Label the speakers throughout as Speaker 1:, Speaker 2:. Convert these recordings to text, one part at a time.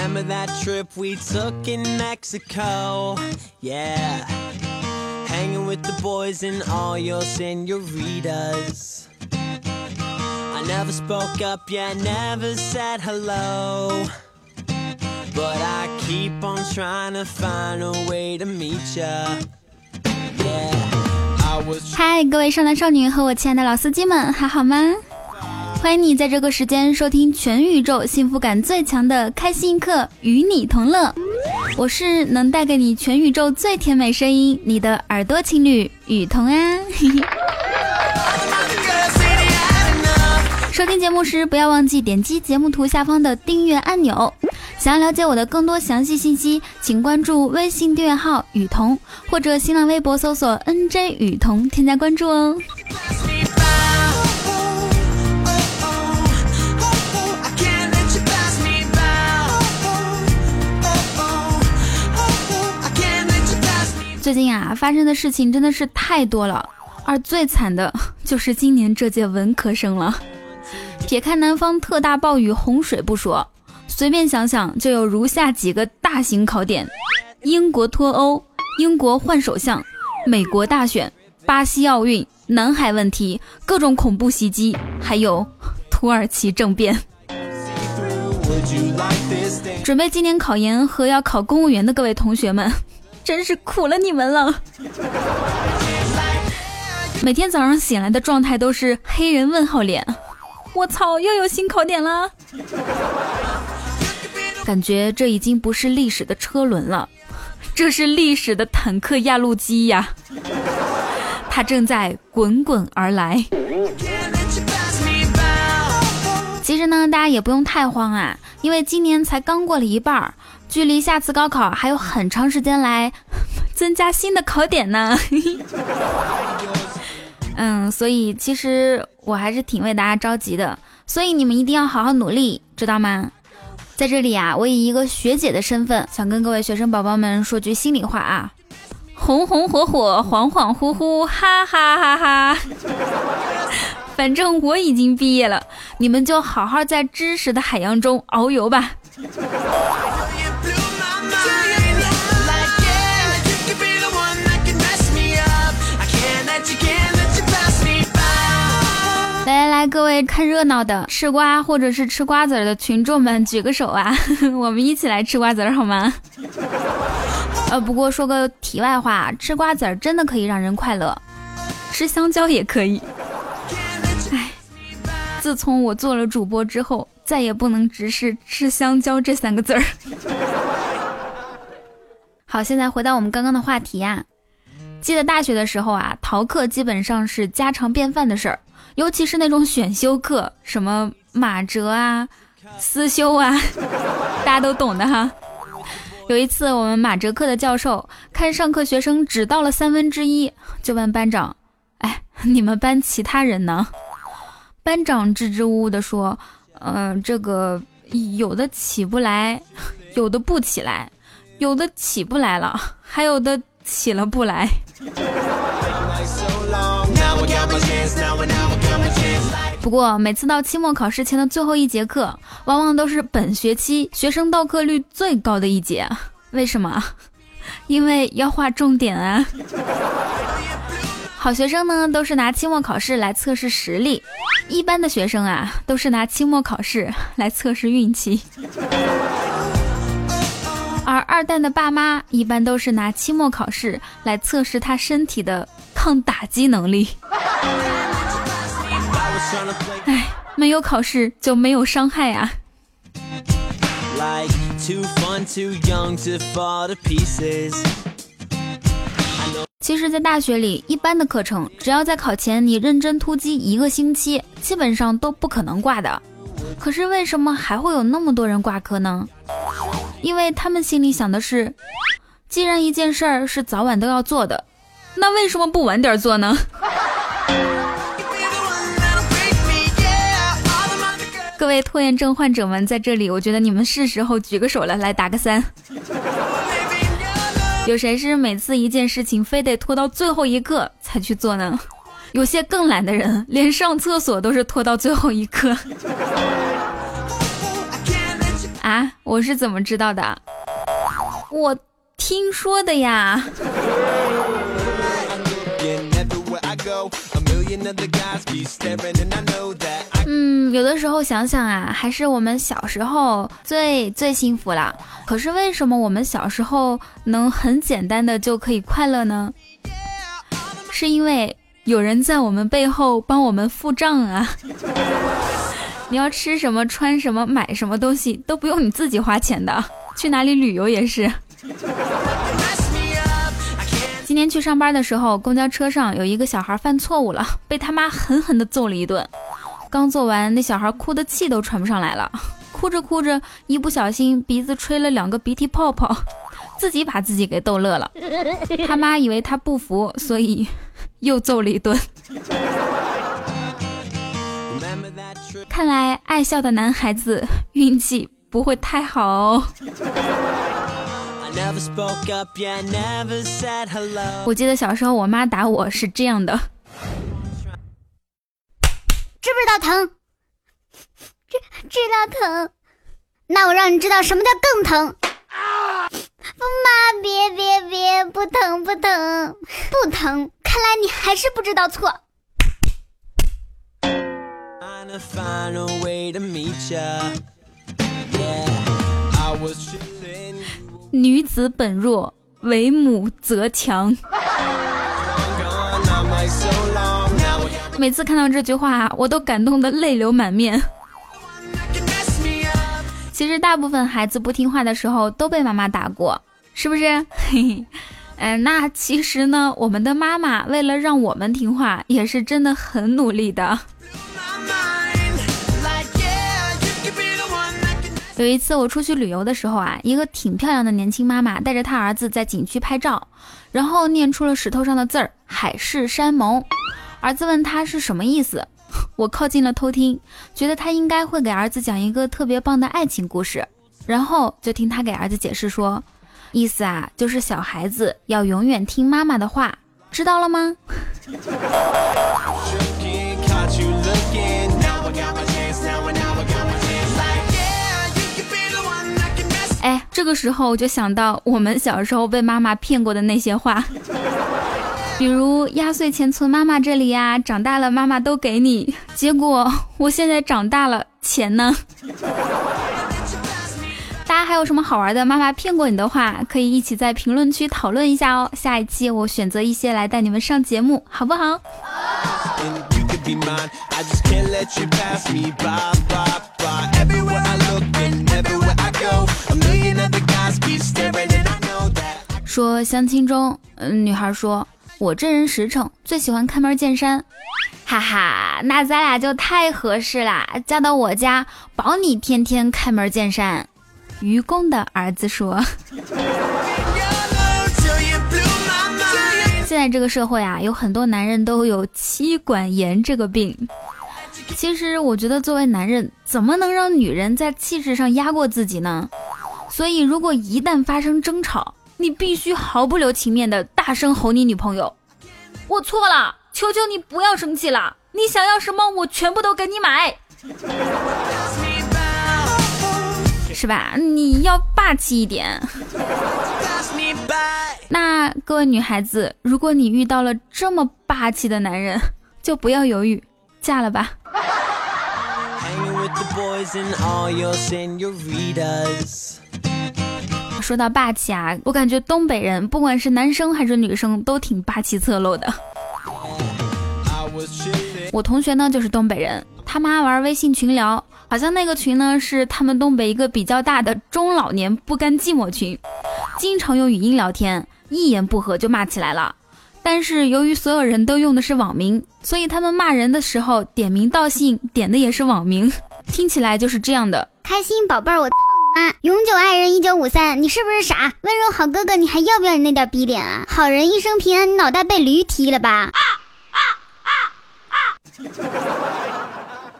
Speaker 1: Remember that trip we took in Mexico? Yeah. Hanging with the boys and all your senoritas. I never spoke up, yeah, never said hello. But I keep on trying to find a way to meet ya. Yeah. I was
Speaker 2: 嗨，各位少男少女和我亲爱的老司机们，还好吗？ 欢迎你在这个时间收听全宇宙幸福感最强的开心一刻，与你同乐。我是能带给你全宇宙最甜美声音，你的耳朵情侣雨桐啊。收听节目时，不要忘记点击节目图下方的订阅按钮。想要了解我的更多详细信息，请关注微信订阅号“雨桐”或者新浪微博搜索 “nj 雨桐”添加关注哦。最近啊，发生的事情真的是太多了，而最惨的 就是今年这届文科生了。撇开南方特大暴雨洪水不说，随便想想就有如下几个大型考点：英国脱欧、英国换首相、美国大选、巴西奥运、南海问题、各种恐怖袭击，还有 土耳其政变。准备今年考研和要考公务员的各位同学们，真是苦了你们了。每天早上醒来的状态都是黑人问号脸，我操，又有新考点了。感觉这已经不是历史的车轮了，这是历史的坦克压路机呀！它正在滚滚而来。其实呢，大家也不用太慌啊，因为今年才刚过了一半儿，距离下次高考还有很长时间来增加新的考点呢。嗯，所以其实我还是挺为大家着急的，所以你们一定要好好努力，知道吗？在这里啊，我以一个学姐的身份，想跟各位学生宝宝们说句心里话啊，红红火火，恍恍惚惚，哈哈哈哈。反正我已经毕业了，你们就好好在知识的海洋中遨游吧。来，各位看热闹的吃瓜或者是吃瓜子儿的群众们，举个手啊，我们一起来吃瓜子儿好吗？呃，不过说个题外话，吃瓜子儿真的可以让人快乐，吃香蕉也可以。哎，自从我做了主播之后，再也不能直视吃香蕉这三个字儿。好，现在回到我们刚刚的话题呀、记得大学的时候啊，逃课基本上是家常便饭的事儿，尤其是那种选修课，什么马哲啊、思修啊，大家都懂的哈。有一次，我们马哲课的教授看上课学生只到了三分之一，就问班长：“哎，你们班其他人呢？”班长支支吾吾地说：“嗯、这个有的起不来，有的不起来，有的起不来了，还有的起了不来。”不过每次到期末考试前的最后一节课，往往都是本学期学生到课率最高的一节。为什么？因为要划重点啊。好学生呢，都是拿期末考试来测试实力；一般的学生啊，都是拿期末考试来测试运气。而二蛋的爸妈一般都是拿期末考试来测试他身体的抗打击能力。唉，没有考试就没有伤害啊。其实，在大学里，一般的课程，只要在考前你认真突击一个星期，基本上都不可能挂的。可是为什么还会有那么多人挂科呢？因为他们心里想的是，既然一件事儿是早晚都要做的，那为什么不晚点做呢？位拖延症患者们，在这里，我觉得你们是时候举个手了，来打个三。有谁是每次一件事情非得拖到最后一刻才去做呢？有些更懒的人，连上厕所都是拖到最后一刻。啊，我是怎么知道的？我听说的呀。嗯，有的时候想想啊，还是我们小时候最最幸福了。可是为什么我们小时候能很简单的就可以快乐呢？是因为有人在我们背后帮我们付账啊。你要吃什么、穿什么、买什么东西都不用你自己花钱的，去哪里旅游也是。今天去上班的时候，公交车上有一个小孩犯错误了，被他妈狠狠的揍了一顿。刚做完，那小孩哭的气都喘不上来了，哭着哭着，一不小心鼻子吹了两个鼻涕泡泡，自己把自己给逗乐了。他妈以为他不服，所以 又揍了一顿。看来爱笑的男孩子运气不会太好哦。我记得小时候我妈打我是这样的，
Speaker 3: 知不知道疼？知知道疼？那我让你知道什么叫更疼。啊妈，别别别，不疼不疼不疼！看来你还是不知道错。
Speaker 2: 女子本弱，为母则强。每次看到这句话，我都感动的泪流满面。其实，大部分孩子不听话的时候都被妈妈打过，是不是？嘿 嗯，那其实呢，我们的妈妈为了让我们听话，也是真的很努力的。有一次我出去旅游的时候啊，一个挺漂亮的年轻妈妈带着她儿子在景区拍照，然后念出了石头上的字儿“海誓山盟”。儿子问他是什么意思，我靠近了偷听，觉得他应该会给儿子讲一个特别棒的爱情故事，然后就听他给儿子解释说，意思啊就是小孩子要永远听妈妈的话，知道了吗？哎，这个时候我就想到我们小时候被妈妈骗过的那些话，比如压岁钱存妈妈这里呀，长大了妈妈都给你。结果我现在长大了，钱呢？大家还有什么好玩的妈妈骗过你的话，可以一起在评论区讨论一下哦。下一期我选择一些来带你们上节目，好不好？说相亲中，嗯，女孩说：“我这人实诚，最喜欢开门见山。”哈哈，那咱俩就太合适啦！嫁到我家，保你天天开门见山。愚公的儿子说：“ 现在这个社会啊，有很多男人都有妻管严这个病。其实我觉得，作为男人，怎么能让女人在气势上压过自己呢？所以，如果一旦发生争吵，你必须毫不留情面的大声吼你女朋友：“我错了，求求你不要生气了，你想要什么，我全部都给你买，是吧？你要霸气一点。”那各位女孩子，如果你遇到了这么霸气的男人，就不要犹豫，嫁了吧。说到霸气啊，我感觉东北人不管是男生还是女生都挺霸气侧漏的。我同学呢就是东北人，他妈玩微信群聊，好像那个群呢是他们东北一个比较大的中老年不甘寂寞群，经常用语音聊天，一言不合就骂起来了。但是由于所有人都用的是网名，所以他们骂人的时候点名道姓，点的也是网名，听起来就是这样的：
Speaker 3: 开心宝贝儿，我。啊！永久爱人一九五三，你是不是傻？温柔好哥哥，你还要不要你那点逼脸啊？好人一生平安，你脑袋被驴踢了吧？啊啊啊啊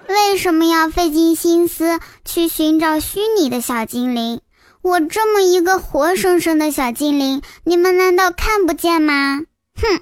Speaker 3: 为什么要费尽心思去寻找虚拟的小精灵？我这么一个活生生的小精灵，你们难道看不见吗？哼！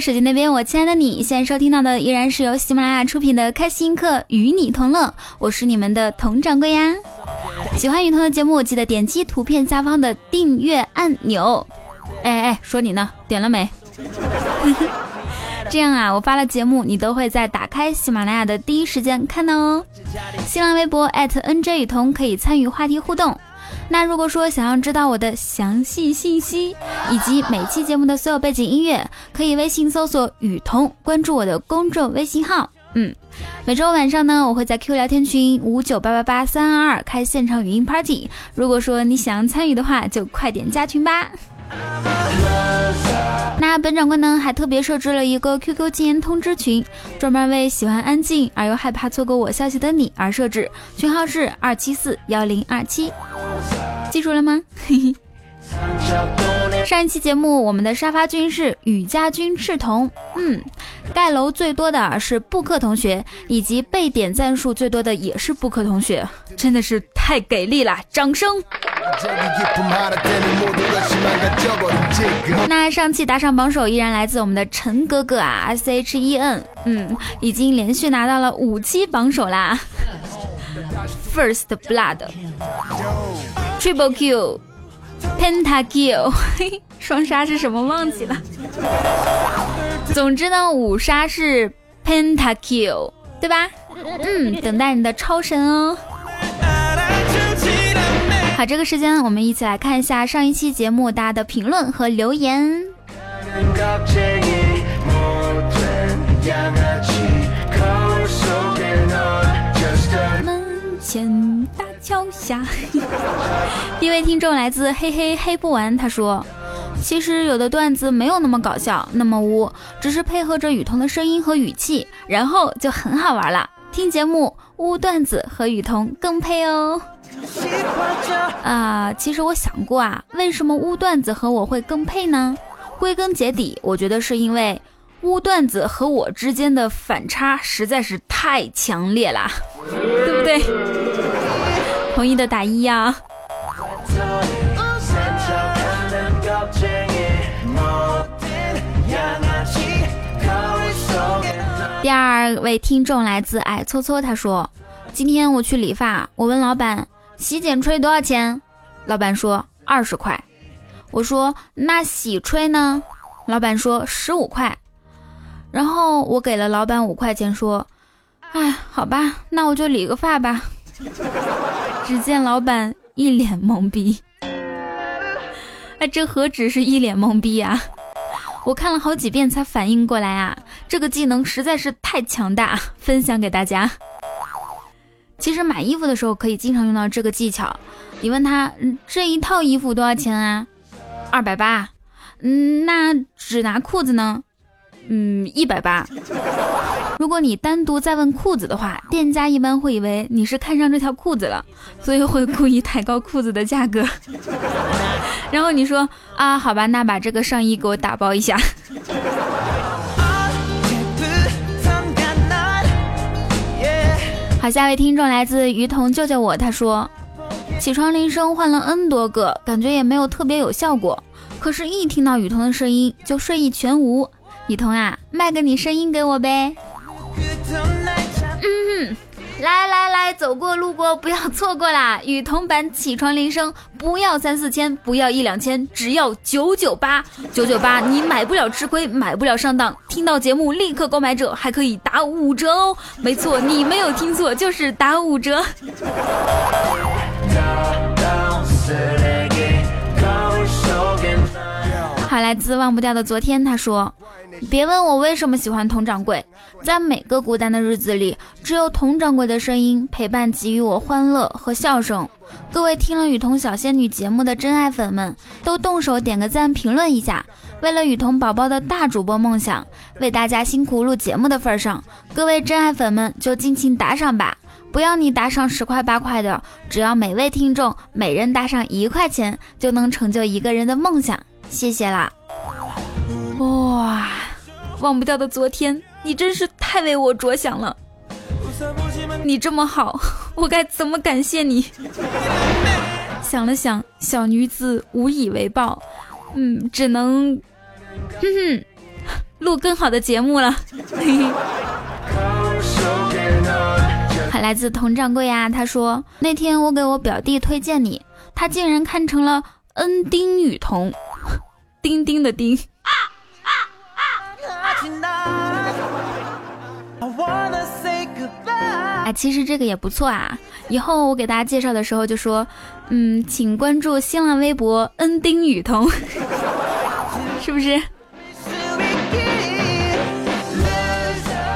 Speaker 2: 手机那边，我亲爱的你，现在收听到的依然是由喜马拉雅出品的《开心课与你同乐》，我是你们的佟掌柜呀。喜欢雨桐的节目，记得点击图片下方的订阅按钮。哎哎，说你呢，点了没？这样啊，我发了节目，你都会在打开喜马拉雅的第一时间看到哦。新浪微博 @nj 雨桐可以参与话题互动。那如果说想要知道我的详细信息以及每期节目的所有背景音乐，可以微信搜索“雨桐”，关注我的公众微信号。嗯，每周晚上呢，我会在 Q 聊天群五九八八八三二二开现场语音 party。如果说你想要参与的话，就快点加群吧。那本掌柜呢，还特别设置了一个 QQ 禁言通知群，专门为喜欢安静而又害怕错过我消息的你而设置，群号是二七四幺零二七，记住了吗？上一期节目，我们的沙发君是雨家君赤瞳，嗯，盖楼最多的是布克同学，以及被点赞数最多的也是布克同学，真的是太给力了掌声。那上期打赏榜首依然来自我们的陈哥哥啊 shen 嗯已经连续拿到了五期榜首啦。First blood triple kill penta kill 嘿嘿 双杀是什么忘记了。总之呢五杀是 penta kill 对吧？嗯等待你的超神哦。好，这个时间我们一起来看一下上一期节目大家的评论和留言。门前大桥下，一位听众来自嘿嘿嘿不完，他说。其实有的段子没有那么搞笑，那么污，只是配合着雨桐的声音和语气，然后就很好玩了。听节目污段子和雨桐更配哦。啊其实我想过啊为什么污段子和我会更配呢？归根结底我觉得是因为污段子和我之间的反差实在是太强烈啦对不对？同意的打一呀第二位听众来自矮搓搓他说今天我去理发我问老板洗剪吹多少钱，老板说二十块。我说那洗吹呢？老板说十五块。然后我给了老板五块钱，说：哎，好吧，那我就理个发吧。只见老板一脸懵逼，哎，这何止是一脸懵逼呀、我看了好几遍才反应过来啊，这个技能实在是太强大，分享给大家。其实买衣服的时候可以经常用到这个技巧。你问他，这一套衣服多少钱啊？二百八。嗯，那只拿裤子呢？嗯，一百八。如果你单独再问裤子的话，店家一般会以为你是看上这条裤子了，所以会故意抬高裤子的价格。然后你说啊，好吧，那把这个上衣给我打包一下。下一位听众来自于彤救救我，他说，起床铃声换了 N 多个，感觉也没有特别有效果，可是，一听到雨桐的声音就睡意全无。雨桐啊，卖个你声音给我呗。来来来走过路过不要错过啦。与同版起床铃声不要三四千不要一两千只要九九八。九九八你买不了吃亏买不了上当听到节目立刻购买者还可以打五折哦。没错你没有听错就是打五折。好来自忘不掉的昨天他说别问我为什么喜欢佟掌柜，在每个孤单的日子里，只有佟掌柜的声音陪伴，给予我欢乐和笑声。各位听了雨桐小仙女节目的真爱粉们，都动手点个赞，评论一下。为了雨桐宝宝的大主播梦想，为大家辛苦录节目的份上，各位真爱粉们就尽情打赏吧。”不要你打赏十块八块的，只要每位听众每人打赏一块钱，就能成就一个人的梦想。谢谢啦！哇，忘不掉的昨天，你真是太为我着想了。你这么好，我该怎么感谢你？想了想，小女子无以为报，嗯，只能，哼哼，录更好的节目了。还来自佟掌柜啊，他说那天我给我表弟推荐你，他竟然看成了恩丁雨桐，丁丁的丁。哎，其实这个也不错啊，以后我给大家介绍的时候就说，嗯，请关注新浪微博恩丁雨桐，是不是？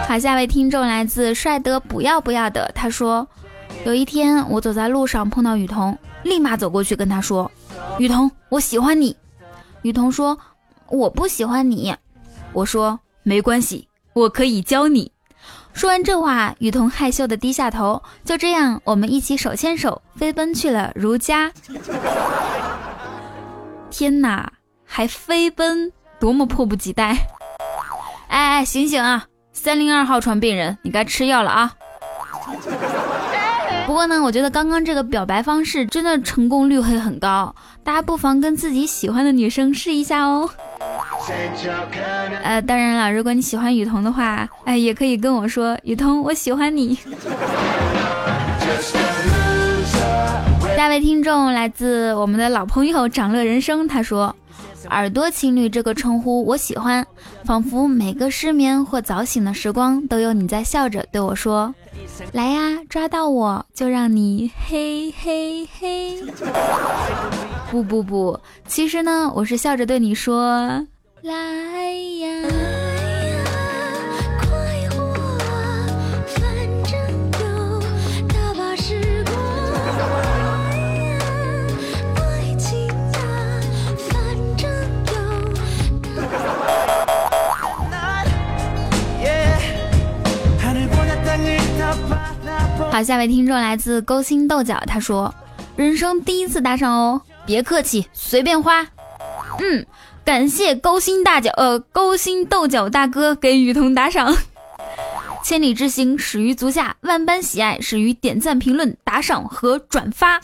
Speaker 2: 好，下位听众来自帅得不要不要的，他说，有一天我走在路上碰到雨桐，立马走过去跟他说，雨桐，我喜欢你。雨桐说，我不喜欢你。我说，没关系，我可以教你。说完这话，雨桐害羞的低下头。就这样，我们一起手牵手飞奔去了如家。天哪，还飞奔，多么迫不及待！哎哎，醒醒啊！三零二号床病人，你该吃药了啊！不过呢，我觉得刚刚这个表白方式真的成功率会很高，大家不妨跟自己喜欢的女生试一下哦。呃，当然了，如果你喜欢雨桐的话，哎，也可以跟我说，雨桐，我喜欢你。下位听众来自我们的老朋友长乐人生，他说。耳朵情侣这个称呼我喜欢，仿佛每个失眠或早醒的时光都有你在笑着对我说：“来呀，抓到我就让你嘿嘿嘿。”不不不，其实呢，我是笑着对你说：“来呀。”好，下位听众来自勾心斗角，他说：“人生第一次打赏哦，别客气，随便花。”嗯，感谢勾心大角呃勾心斗角大哥给雨桐打赏。千里之行始于足下，万般喜爱始于点赞、评论、打赏和转发。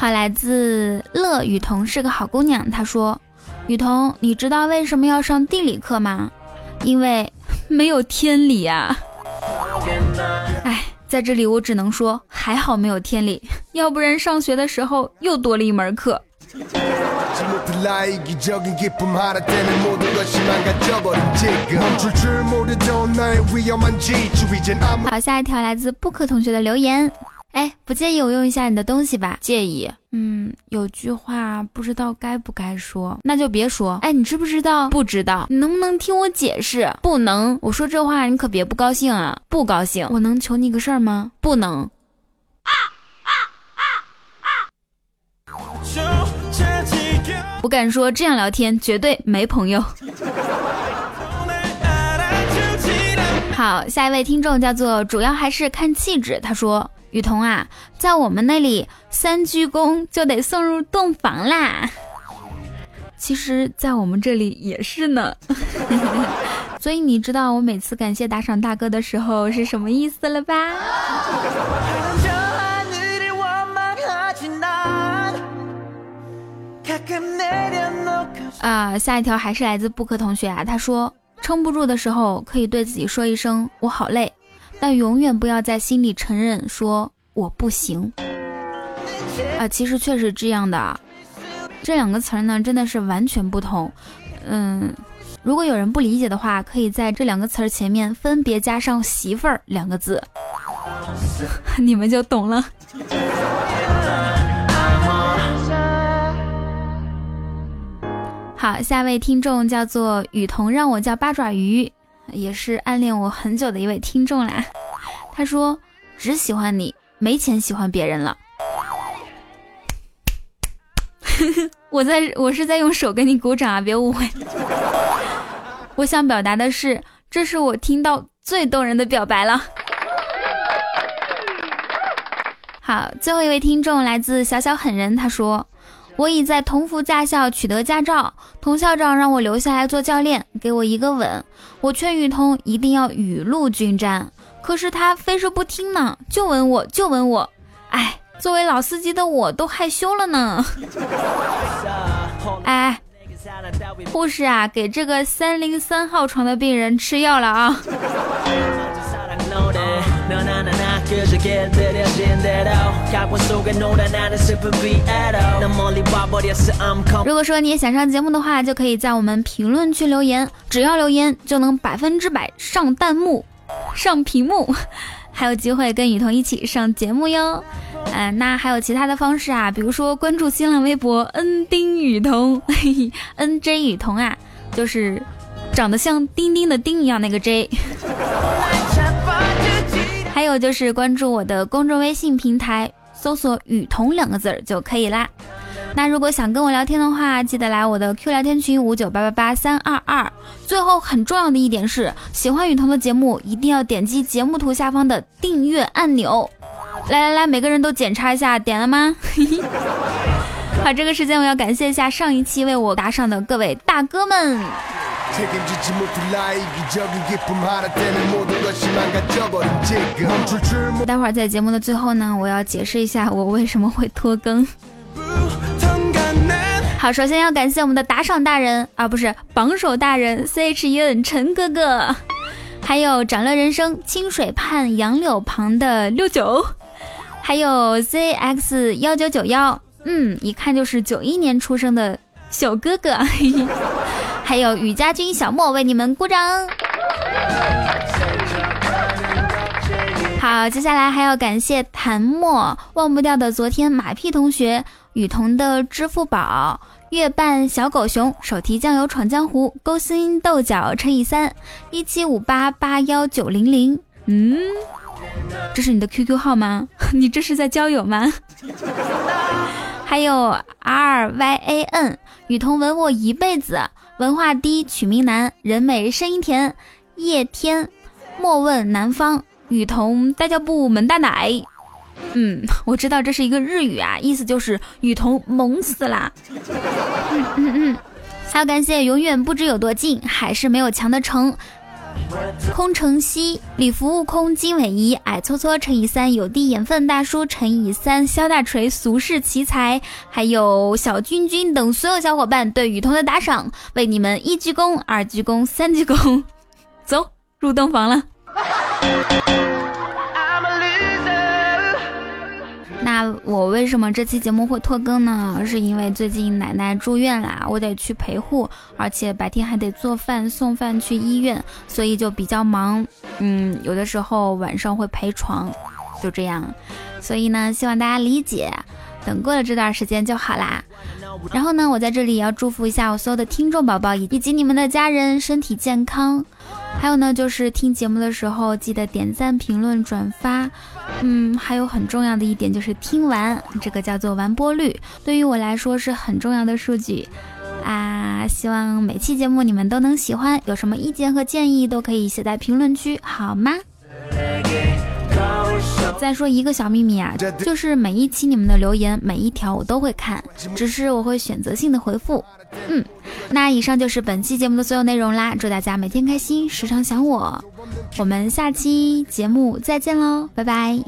Speaker 2: 好，来自乐雨桐是个好姑娘，她说。雨桐，你知道为什么要上地理课吗？因为 没有天理啊！哎，在这里我只能说，还好没有天理，要不然上学的时候又多了一门课。好，下一条来自布克同学的留言。哎，不介意我用一下你的东西吧？介意。嗯，有句话不知道该不该说，那就别说。哎，你知不知道？不知道。你能不能听我解释？不能。我说这话你可别不高兴啊！不高兴。我能求你个事儿吗？不能。我敢说这样聊天绝对没朋友。好，下一位听众叫做主要还是看气质。他说。雨桐啊，在我们那里三鞠躬就得送入洞房啦。其实，在我们这里也是呢。所以你知道我每次感谢打赏大哥的时候是什么意思了吧？啊，下一条还是来自布克同学啊，他说撑不住的时候可以对自己说一声我好累。但永远不要在心里承认说我不行啊！其实确实这样的，这两个词儿呢真的是完全不同。嗯，如果有人不理解的话，可以在这两个词儿前面分别加上“媳妇儿”两个字，你们就懂了。好，下一位听众叫做雨桐，让我叫八爪鱼。也是暗恋我很久的一位听众啦，他说只喜欢你，没钱喜欢别人了。我在我是在用手给你鼓掌啊，别误会。我想表达的是，这是我听到最动人的表白了。好，最后一位听众来自小小狠人，他说：“我已在同福驾校取得驾照，童校长让我留下来做教练，给我一个吻。我劝雨桐一定要雨露均沾，可是他非是不听呢，就吻我，就吻我。哎，作为老司机的我都害羞了呢。哎，护士啊，给这个三零三号床的病人吃药了啊。”如果说你也想上节目的话，就可以在我们评论区留言，只要留言就能百分之百上弹幕、上屏幕，还有机会跟雨桐一起上节目哟。嗯，那还有其他的方式啊，比如说关注新浪微博 n 丁雨桐，n j 雨桐啊，就是长得像钉钉的钉一样那个 j。还有就是关注我的公众微信平台，搜索“雨桐”两个字儿就可以啦。那如果想跟我聊天的话，记得来我的 Q 聊天群五九八八八三二二。最后很重要的一点是，喜欢雨桐的节目，一定要点击节目图下方的订阅按钮。来来来，每个人都检查一下，点了吗？好，这个时间我要感谢一下上一期为我打赏的各位大哥们。待会儿在节目的最后呢，我要解释一下我为什么会拖更。好，首先要感谢我们的打赏大人啊，不是榜首大人 C H E N 陈哥哥，还有掌乐人生清水畔杨柳旁的六九，还有 Z X 幺九九幺，嗯，一看就是九一年出生的小哥哥。还有雨家军小莫为你们鼓掌。好，接下来还要感谢谭墨忘不掉的昨天马屁同学雨桐的支付宝月半小狗熊手提酱油闯江湖勾心斗角乘以三一七五八八幺九零零。嗯，这是你的 QQ 号吗？你这是在交友吗？还有 R Y A N 雨桐吻我一辈子。文化低，取名难，人美声音甜。叶天，莫问南方。雨桐大叫不门大奶。嗯，我知道这是一个日语啊，意思就是雨桐萌死啦。嗯嗯嗯，还要感谢永远不知有多近，还是没有墙的城。空城西，礼服悟空，金尾仪，矮搓搓乘以三，有地眼粪大叔乘以三，肖大锤，俗世奇才，还有小君君等所有小伙伴对雨桐的打赏，为你们一鞠躬，二鞠躬，三鞠躬，走入洞房了。那我为什么这期节目会拖更呢？是因为最近奶奶住院啦，我得去陪护，而且白天还得做饭送饭去医院，所以就比较忙。嗯，有的时候晚上会陪床，就这样。所以呢，希望大家理解，等过了这段时间就好啦。然后呢，我在这里也要祝福一下我所有的听众宝宝以及你们的家人身体健康。还有呢，就是听节目的时候记得点赞、评论、转发。嗯，还有很重要的一点就是听完，这个叫做完播率，对于我来说是很重要的数据啊。希望每期节目你们都能喜欢，有什么意见和建议都可以写在评论区，好吗？再说一个小秘密啊，就是每一期你们的留言每一条我都会看，只是我会选择性的回复。嗯，那以上就是本期节目的所有内容啦，祝大家每天开心，时常想我。我们下期节目再见喽，拜拜。